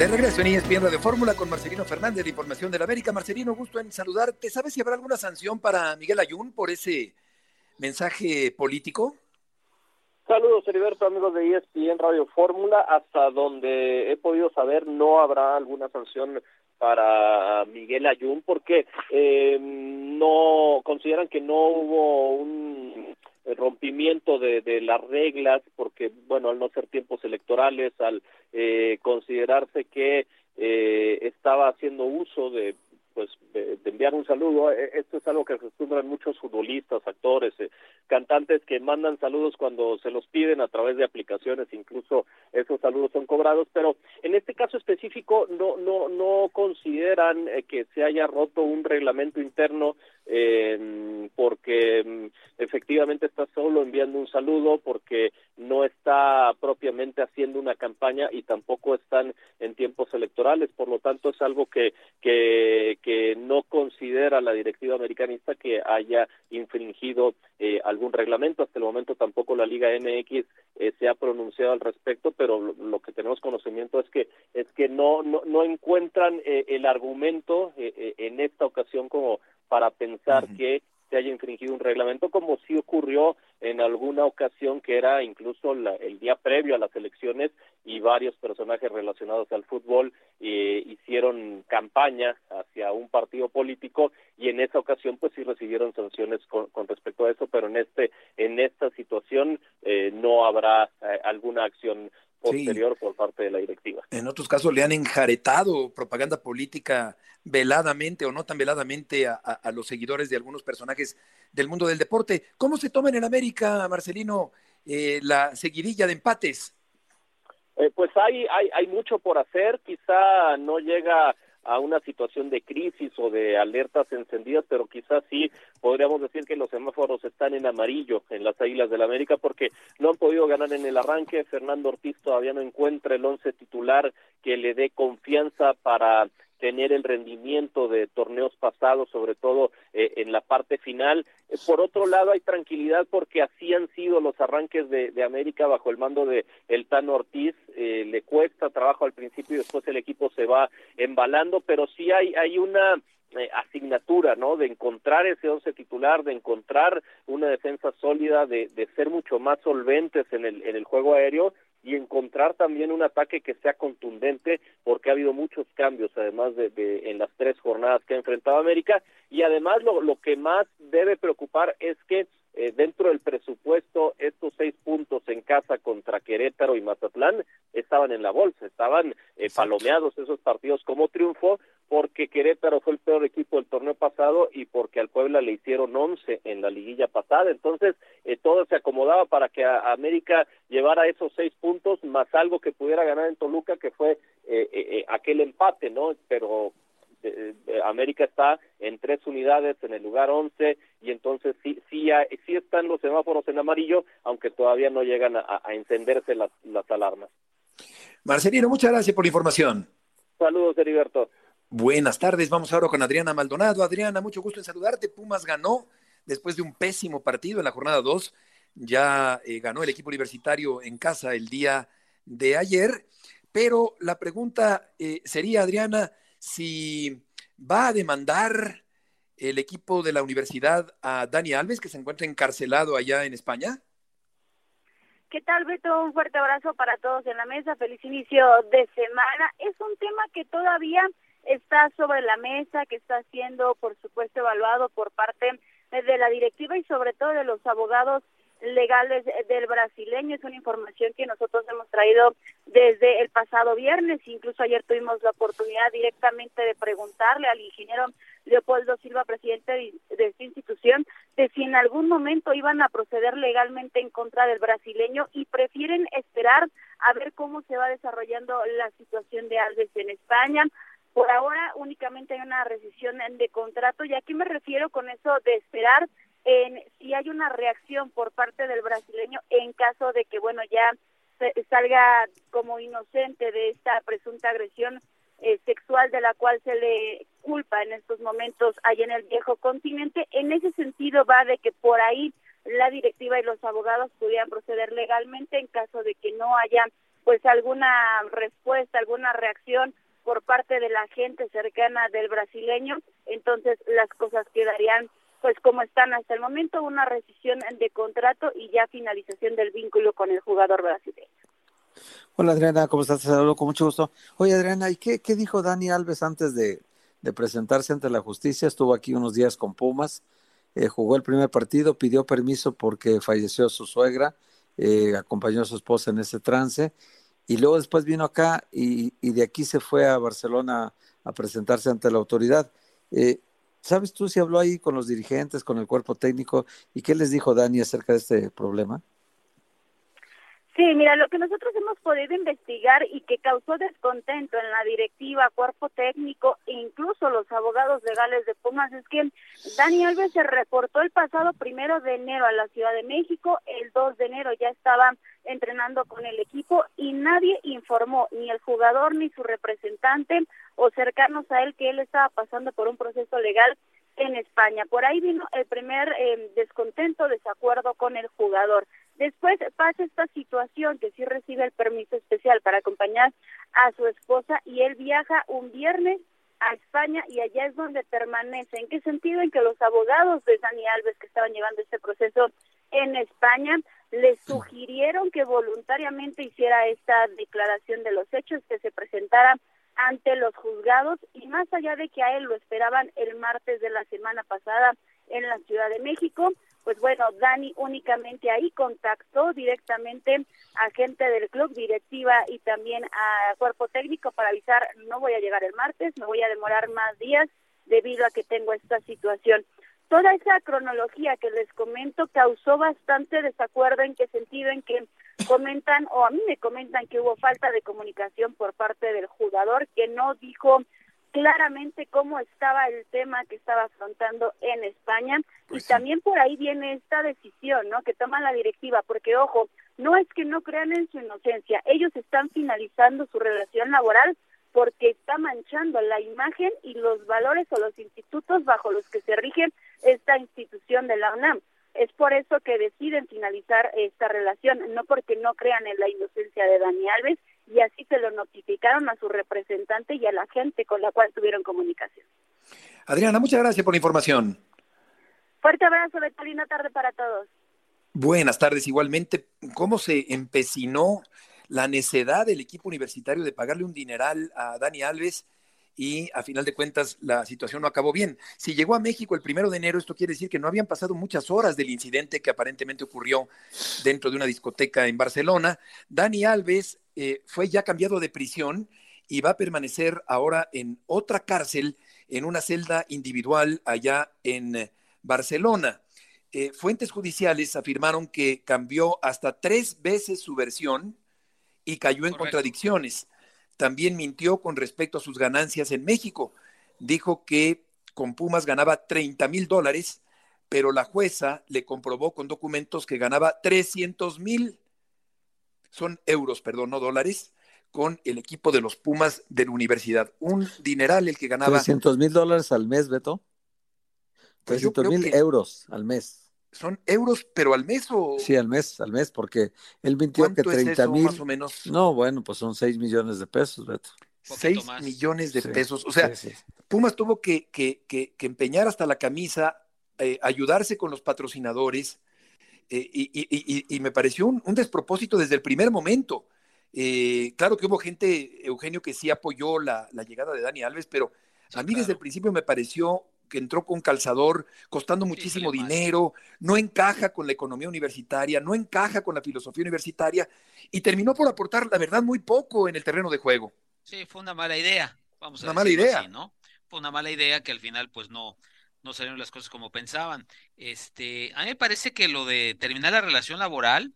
De regreso en ESPN Radio Fórmula con Marcelino Fernández de Información de la América. Marcelino, gusto en saludarte. ¿Sabes si habrá alguna sanción para Miguel Ayun por ese mensaje político? Saludos, Heriberto, amigos de ESPN Radio Fórmula. Hasta donde he podido saber, no habrá alguna sanción para Miguel Ayun porque eh, no consideran que no hubo un rompimiento de, de, las reglas, porque, bueno, al no ser tiempos electorales, al eh, considerarse que eh, estaba haciendo uso de pues de, enviar un saludo. E, esto es algo que acostumbran muchos futbolistas, actores, eh, cantantes que mandan saludos cuando se los piden a través de aplicaciones, incluso esos saludos son cobrados, pero en este caso específico no no no consideran eh, que se haya roto un reglamento interno eh, porque mm, efectivamente está solo enviando un saludo, porque no está propiamente haciendo una campaña y tampoco están en tiempos electorales, por lo tanto es algo que que que no considera la directiva americanista que haya infringido eh, algún reglamento. Hasta el momento tampoco la Liga MX eh, se ha pronunciado al respecto, pero lo, que tenemos conocimiento es que es que no no, no encuentran eh, el argumento en esta ocasión como para pensar que se haya infringido un reglamento, como sí ocurrió en alguna ocasión que era incluso el día previo a las elecciones y varios personajes relacionados al fútbol eh, hicieron campaña hacia un partido político y en esa ocasión pues sí recibieron sanciones con, respecto a eso, pero en este en esta situación eh, no habrá eh, alguna acción posterior por parte de la directiva. En otros casos le han enjaretado propaganda política veladamente o no tan veladamente a, los seguidores de algunos personajes del mundo del deporte. ¿Cómo se toma en América, Marcelino, eh, la seguidilla de empates? Eh, pues hay, hay, hay mucho por hacer, quizá no llega a una situación de crisis o de alertas encendidas, pero quizás sí podríamos decir que los semáforos están en amarillo en las Águilas del la América porque no han podido ganar en el arranque. Fernando Ortiz todavía no encuentra el once titular que le dé confianza para tener el rendimiento de torneos pasados, sobre todo eh, en la parte final. Eh, por otro lado, hay tranquilidad porque así han sido los arranques de, América bajo el mando de el Tano Ortiz. Eh, le cuesta trabajo al principio y después el equipo se va embalando, pero sí hay, hay una asignatura, ¿no? De encontrar ese once titular, de encontrar una defensa sólida, de, de ser mucho más solventes en el, en el juego aéreo y encontrar también un ataque que sea contundente porque ha habido muchos cambios además de, en las tres jornadas que ha enfrentado América. Y además lo, lo que más debe preocupar es que eh, dentro del presupuesto estos seis puntos en casa contra Querétaro y Mazatlán estaban en la bolsa, estaban eh, palomeados esos partidos como triunfo porque Querétaro fue el peor equipo del torneo pasado y porque al Puebla le hicieron once en la liguilla pasada, entonces eh, todo se acomodaba para que América llevara esos seis puntos más algo que pudiera ganar en Toluca que fue aquel empate, ¿no? Pero América está en tres unidades en el lugar once y entonces sí, sí, sí están los semáforos en amarillo, aunque todavía no llegan a, encenderse las, las alarmas. Marcelino, muchas gracias por la información. Saludos, Heriberto. Buenas tardes, vamos ahora con Adriana Maldonado. Adriana, mucho gusto en saludarte. Pumas ganó después de un pésimo partido en la jornada 2. Ya eh, ganó el equipo universitario en casa el día de ayer. Pero la pregunta eh, sería, Adriana, si va a demandar el equipo de la universidad a Dani Alves, que se encuentra encarcelado allá en España? ¿Qué tal, Beto? Un fuerte abrazo para todos en la mesa. Feliz inicio de semana. Es un tema que todavía está sobre la mesa, que está siendo, por supuesto, evaluado por parte de la directiva y sobre todo de los abogados legales del brasileño. Es una información que nosotros hemos traído desde el pasado viernes. Incluso ayer tuvimos la oportunidad directamente de preguntarle al ingeniero Leopoldo Silva, presidente de, esta institución, de si en algún momento iban a proceder legalmente en contra del brasileño y prefieren esperar a ver cómo se va desarrollando la situación de Alves en España. Por ahora únicamente hay una rescisión de contrato y aquí me refiero con eso de esperar en si hay una reacción por parte del brasileño en caso de que, bueno, ya salga como inocente de esta presunta agresión eh, sexual de la cual se le culpa en estos momentos allá en el viejo continente. En ese sentido va de que por ahí la directiva y los abogados pudieran proceder legalmente en caso de que no haya pues alguna respuesta, alguna reacción por parte de la gente cercana del brasileño, entonces las cosas quedarían pues como están hasta el momento, una rescisión de contrato y ya finalización del vínculo con el jugador brasileño. Hola Adriana, ¿cómo estás? Te saludo con mucho gusto. Oye Adriana, ¿y qué, qué dijo Dani Alves antes de, presentarse ante la justicia? Estuvo aquí unos días con Pumas, eh, jugó el primer partido, pidió permiso porque falleció su suegra, eh, acompañó a su esposa en ese trance y luego después vino acá y, de aquí se fue a Barcelona a presentarse ante la autoridad. Eh, ¿Sabes tú si habló ahí con los dirigentes, con el cuerpo técnico y qué les dijo Dani acerca de este problema? Sí, mira, lo que nosotros hemos podido investigar y que causó descontento en la directiva, cuerpo técnico e incluso los abogados legales de Pumas es que Dani Alves se reportó el pasado primero de enero a la Ciudad de México, el 2 de enero ya estaba entrenando con el equipo y nadie informó, ni el jugador ni su representante o cercanos a él que él estaba pasando por un proceso legal en España. Por ahí vino el primer eh, descontento, desacuerdo con el jugador. Después pasa esta situación que sí recibe el permiso especial para acompañar a su esposa y él viaja un viernes a España y allá es donde permanece. ¿En qué sentido? En que los abogados de Dani Alves que estaban llevando este proceso en España le sugirieron que voluntariamente hiciera esta declaración de los hechos, que se presentara ante los juzgados y más allá de que a él lo esperaban el martes de la semana pasada en la Ciudad de México, pues bueno, Dani únicamente ahí contactó directamente a gente del club, directiva y también a cuerpo técnico para avisar, no voy a llegar el martes, me voy a demorar más días debido a que tengo esta situación. Toda esa cronología que les comento causó bastante desacuerdo en qué sentido, en que comentan, o a mí me comentan que hubo falta de comunicación por parte del jugador, que no dijo claramente cómo estaba el tema que estaba afrontando en España y también por ahí viene esta decisión, ¿no? Que toma la directiva, porque ojo, no es que no crean en su inocencia, ellos están finalizando su relación laboral porque está manchando la imagen y los valores o los institutos bajo los que se rige esta institución de la UNAM. Es por eso que deciden finalizar esta relación, no porque no crean en la inocencia de Dani Alves, y así se lo notificaron a su representante y a la gente con la cual tuvieron comunicación. Adriana, muchas gracias por la información. Fuerte abrazo, Betalina, tarde para todos. Buenas tardes, igualmente. ¿Cómo se empecinó la necedad del equipo universitario de pagarle un dineral a Dani Alves? y a final de cuentas la situación no acabó bien. Si llegó a México el primero de enero, esto quiere decir que no habían pasado muchas horas del incidente que aparentemente ocurrió dentro de una discoteca en Barcelona. Dani Alves eh, fue ya cambiado de prisión y va a permanecer ahora en otra cárcel, en una celda individual allá en Barcelona. Eh, fuentes judiciales afirmaron que cambió hasta tres veces su versión y cayó en contradicciones también mintió con respecto a sus ganancias en México. Dijo que con Pumas ganaba 30 mil dólares, pero la jueza le comprobó con documentos que ganaba 300 mil, son euros, perdón, no dólares, con el equipo de los Pumas de la universidad. Un dineral el que ganaba. 300 mil dólares al mes, Beto. 300 pues mil euros al mes son euros, pero al mes o. Sí, al mes, al mes, porque él mintió que 30 mil. Más o menos. No, bueno, pues son 6 millones de pesos, Beto. 6 millones de pesos. O sea, Pumas tuvo que, que, que, empeñar hasta la camisa, eh, ayudarse con los patrocinadores, eh, y, y, y, me pareció un, un, despropósito desde el primer momento. Eh, claro que hubo gente, Eugenio, que sí apoyó la, la llegada de Dani Alves, pero a mí desde el principio me pareció que entró con calzador, costando muchísimo dinero, no encaja con la economía universitaria, no encaja con la filosofía universitaria y terminó por aportar, la verdad, muy poco en el terreno de juego. Sí, fue una mala idea. Vamos a una mala idea. ¿no? Fue una mala idea que al final, pues no, no salieron las cosas como pensaban. Este, a mí me parece que lo de terminar la relación laboral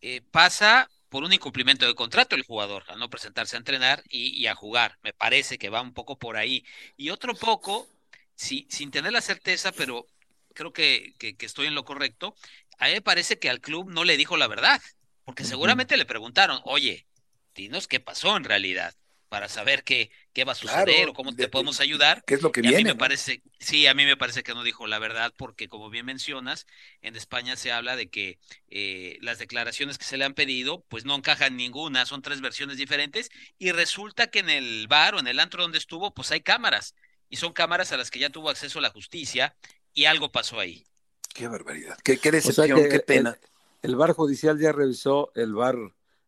eh, pasa por un incumplimiento de contrato del jugador, a no presentarse a entrenar y, y, a jugar. Me parece que va un poco por ahí. Y otro poco sin tener la certeza, pero creo que, que, estoy en lo correcto, a mí me parece que al club no le dijo la verdad, porque seguramente le preguntaron, oye, dinos qué pasó en realidad para saber qué, qué va a suceder o cómo te podemos ayudar. ¿Qué es lo que y viene? A mí me parece, sí, a mí me parece que no dijo la verdad, porque como bien mencionas, en España se habla de que eh, las declaraciones que se le han pedido, pues no encajan ninguna, son tres versiones diferentes, y resulta que en el bar o en el antro donde estuvo, pues hay cámaras y son cámaras a las que ya tuvo acceso la justicia y algo pasó ahí. Qué barbaridad, qué, decepción, qué pena. El, bar judicial ya revisó el bar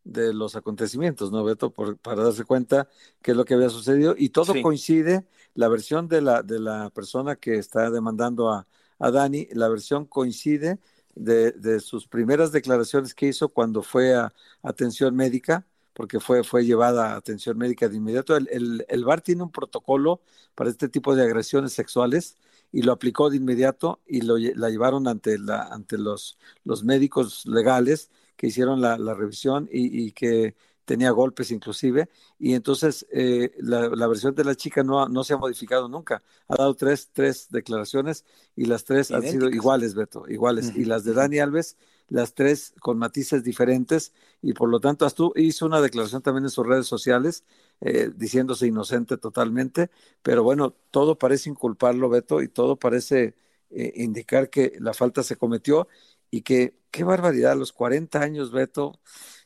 de los acontecimientos, ¿no, Beto? para darse cuenta qué es lo que había sucedido y todo coincide, la versión de la, de la persona que está demandando a, a Dani, la versión coincide de, de, sus primeras declaraciones que hizo cuando fue a atención médica, porque fue, fue llevada a atención médica de inmediato. El, el, el, VAR tiene un protocolo para este tipo de agresiones sexuales y lo aplicó de inmediato y lo, la llevaron ante, la, ante los, los médicos legales que hicieron la, la revisión y, y, que tenía golpes inclusive, y entonces eh, la, la, versión de la chica no, no se ha modificado nunca. Ha dado tres, tres declaraciones y las tres han sido iguales, Beto, iguales. Y las de Dani Alves las tres con matices diferentes y por lo tanto tú hizo una declaración también en sus redes sociales eh, diciéndose inocente totalmente, pero bueno, todo parece inculparlo, Beto, y todo parece eh, indicar que la falta se cometió y que, qué barbaridad, a los 40 años, Beto,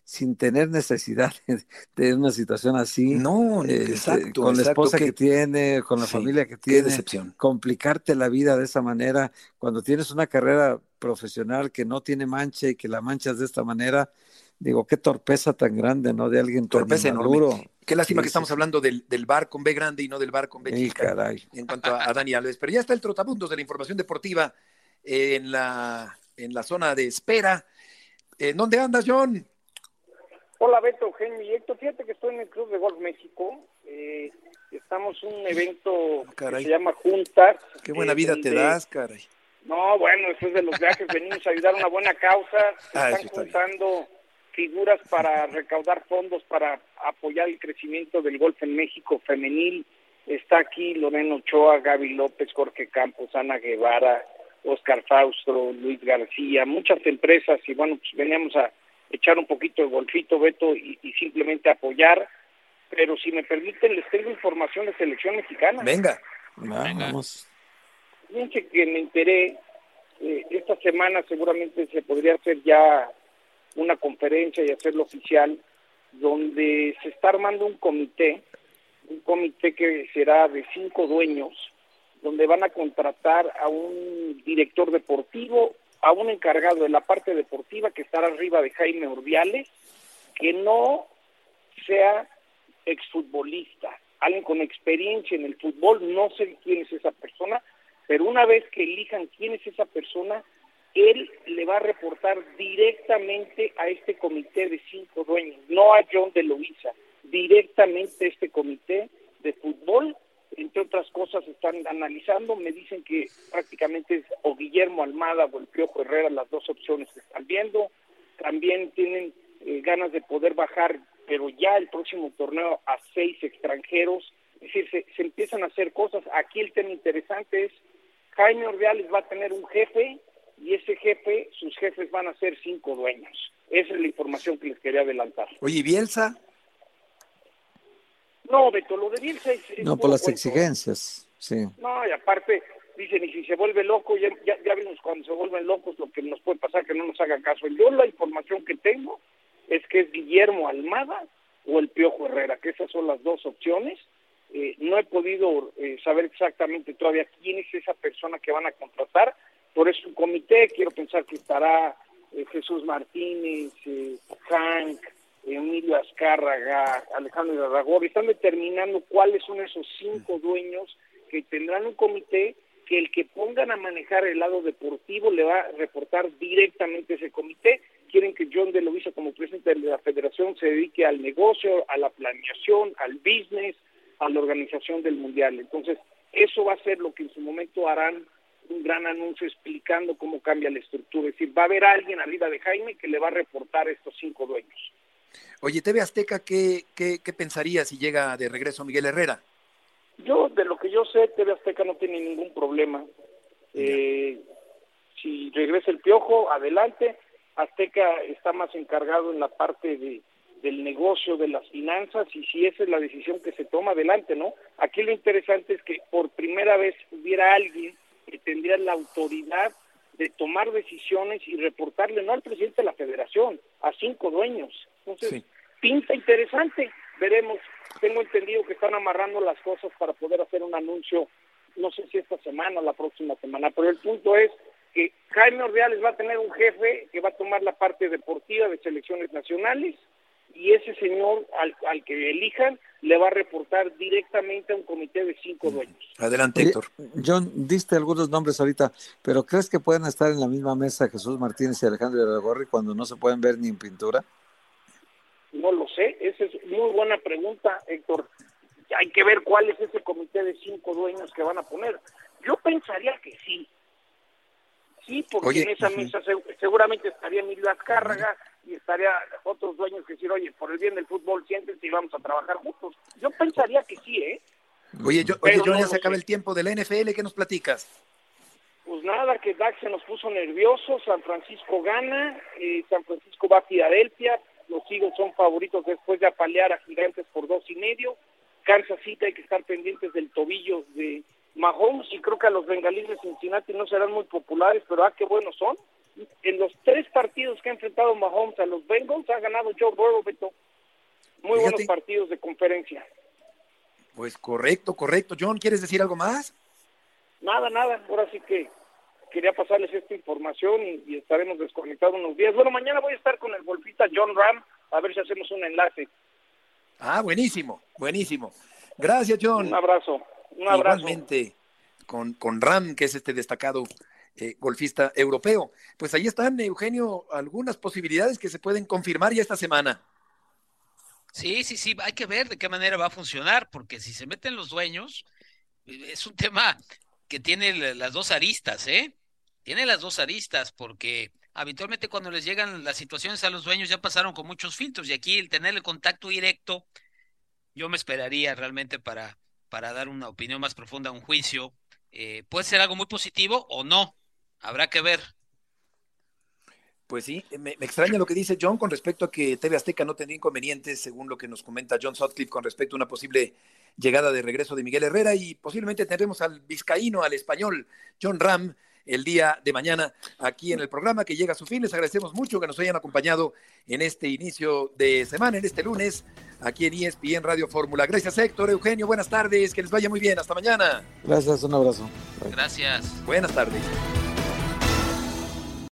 sin tener necesidad de, de una situación así. No, eh, exacto. Con la exacto, esposa que tiene, con la Sí, familia que qué tiene. decepción. Complicarte la vida de esa manera, cuando tienes una carrera profesional que no tiene mancha y que la manchas de esta manera, digo, qué torpeza tan grande, ¿no? De alguien tan Torpeza inmaduro. enorme. Qué lástima Sí, que estamos sí. hablando del, del bar con B grande y no del bar con B chica. caray. En cuanto a, a Dani Alves. Pero ya está el trotabundos de la información deportiva en la, en la zona de espera. ¿En dónde andas, John? Hola Beto, Eugenio y Héctor. Fíjate que estoy en el Club de Golf México. Eh, estamos en un evento que caray. se llama Juntas. Qué buena eh, vida te das, caray. No, bueno, después de los viajes venimos a ayudar a una buena causa. Se Ah, eso están bien. juntando figuras para recaudar fondos para apoyar el crecimiento del golf en México femenil. Está aquí Lorena Ochoa, Gaby López, Jorge Campos, Ana Guevara, Oscar Faustro, Luis García, muchas empresas y bueno, pues veníamos a echar un poquito de golfito, Beto, y, y simplemente apoyar. Pero si me permiten, les tengo información de selección mexicana. Venga. Vamos. Fíjense que me enteré, eh, esta semana seguramente se podría hacer ya una conferencia y hacerlo oficial, donde se está armando un comité, un comité que será de cinco dueños, donde van a contratar a un director deportivo, a un encargado de la parte deportiva que estará arriba de Jaime Orbiales, que no sea exfutbolista, alguien con experiencia en el fútbol, no sé quién es esa persona, pero una vez que elijan quién es esa persona, él le va a reportar directamente a este comité de cinco dueños, no a John de Luisa, directamente a este comité de fútbol, entre otras cosas están analizando, me dicen que prácticamente es o Guillermo Almada o el Piojo Herrera las dos opciones que están viendo, también tienen eh, ganas de poder bajar, pero ya el próximo torneo a seis extranjeros, es decir, se, se empiezan a hacer cosas, aquí el tema interesante es, Jaime Ordeales va a tener un jefe y ese jefe, sus jefes van a ser cinco dueños. Esa es la información que les quería adelantar. Oye, ¿y Bielsa? No, Beto, lo de Bielsa es... es No, por las cuento. exigencias, sí. No, y aparte, dicen, y si se vuelve loco, ya, ya, ya vimos cuando se vuelven locos lo que nos puede pasar, que no nos haga caso. Yo la información que tengo es que es Guillermo Almada o el Piojo Herrera, que esas son las dos opciones. Eh, no he podido eh, saber exactamente todavía quién es esa persona que van a contratar, por eso un comité, quiero pensar que estará eh, Jesús Martínez, eh, Hank, Emilio Azcárraga, Alejandro Aragón, están determinando cuáles son esos cinco dueños que tendrán un comité que el que pongan a manejar el lado deportivo le va a reportar directamente ese comité. Quieren que John de Luisa, como presidente de la federación, se dedique al negocio, a la planeación, al business, a la organización del mundial. Entonces, eso va a ser lo que en su momento harán un gran anuncio explicando cómo cambia la estructura. Es decir, va a haber alguien arriba de Jaime que le va a reportar a estos cinco dueños. Oye, TV Azteca, ¿qué, qué, qué pensaría si llega de regreso Miguel Herrera? Yo, de lo que yo sé, TV Azteca no tiene ningún problema. Eh, si regresa el piojo, adelante. Azteca está más encargado en la parte de, del negocio, de las finanzas, y si esa es la decisión que se toma, adelante, ¿no? Aquí lo interesante es que por primera vez hubiera alguien que tendría la autoridad de tomar decisiones y reportarle no al presidente de la federación, a cinco dueños. Entonces, pinta interesante, veremos. Tengo entendido que están amarrando las cosas para poder hacer un anuncio, no sé si esta semana o la próxima semana, pero el punto es que Jaime Ordeales va a tener un jefe que va a tomar la parte deportiva de selecciones nacionales y ese señor al, al que elijan le va a reportar directamente a un comité de cinco dueños. Adelante, Héctor. John, diste algunos nombres ahorita, pero ¿crees que pueden estar en la misma mesa Jesús Martínez y Alejandro Iragorri cuando no se pueden ver ni en pintura? Sé, esa es muy buena pregunta, Héctor. Hay que ver cuál es ese comité de cinco dueños que van a poner. Yo pensaría que sí. Sí, porque Oye, en esa mesa se- seguramente estaría Emilio Azcárraga y estaría otros dueños que decir, oye, por el bien del fútbol, siéntense y vamos a trabajar juntos. Yo pensaría que sí, ¿eh? Oye, yo, oye, no ya se acaba sé. el tiempo de la NFL, ¿qué nos platicas? Pues nada, que Dax se nos puso nervioso, San Francisco gana, eh, San Francisco va a Filadelfia, los Eagles son favoritos después de apalear a Gigantes por dos y medio, Kansas City hay que estar pendientes del tobillo de Mahomes y creo que a los bengalíes de Cincinnati no serán muy populares, pero ah, qué buenos son, en los tres partidos que ha enfrentado Mahomes a los Bengals ha ganado Joe Burrow, Beto. Muy buenos partidos de conferencia. Pues correcto, correcto. John, ¿quieres decir algo más? Nada, nada. Ahora sí que quería pasarles esta información y, estaremos desconectados unos días. Bueno, mañana voy a estar con el golfista John Ram a ver si hacemos un enlace. Ah, buenísimo, buenísimo. Gracias, John. Un abrazo. Un abrazo. Igualmente con, con Ram, que es este destacado eh, golfista europeo. Pues ahí están, Eugenio, algunas posibilidades que se pueden confirmar ya esta semana. Sí, sí, sí, hay que ver de qué manera va a funcionar, porque si se meten los dueños, eh, es un tema que tiene las dos aristas, ¿eh? Tiene las dos aristas, porque habitualmente cuando les llegan las situaciones a los dueños ya pasaron con muchos filtros, y aquí el tener el contacto directo, yo me esperaría realmente para, para dar una opinión más profunda, un juicio, eh, puede ser algo muy positivo o no, Habrá que ver. Pues sí, me, extraña lo que dice John con respecto a que TV Azteca no tendría inconvenientes, según lo que nos comenta John Sutcliffe con respecto a una posible llegada de regreso de Miguel Herrera y posiblemente tendremos al vizcaíno, al español, John Ram, el día de mañana aquí en el programa que llega a su fin. Les agradecemos mucho que nos hayan acompañado en este inicio de semana, en este lunes, aquí en ESPN Radio Fórmula. Gracias Héctor, Eugenio, buenas tardes, que les vaya muy bien, hasta mañana. Gracias, un abrazo. Gracias. Buenas tardes.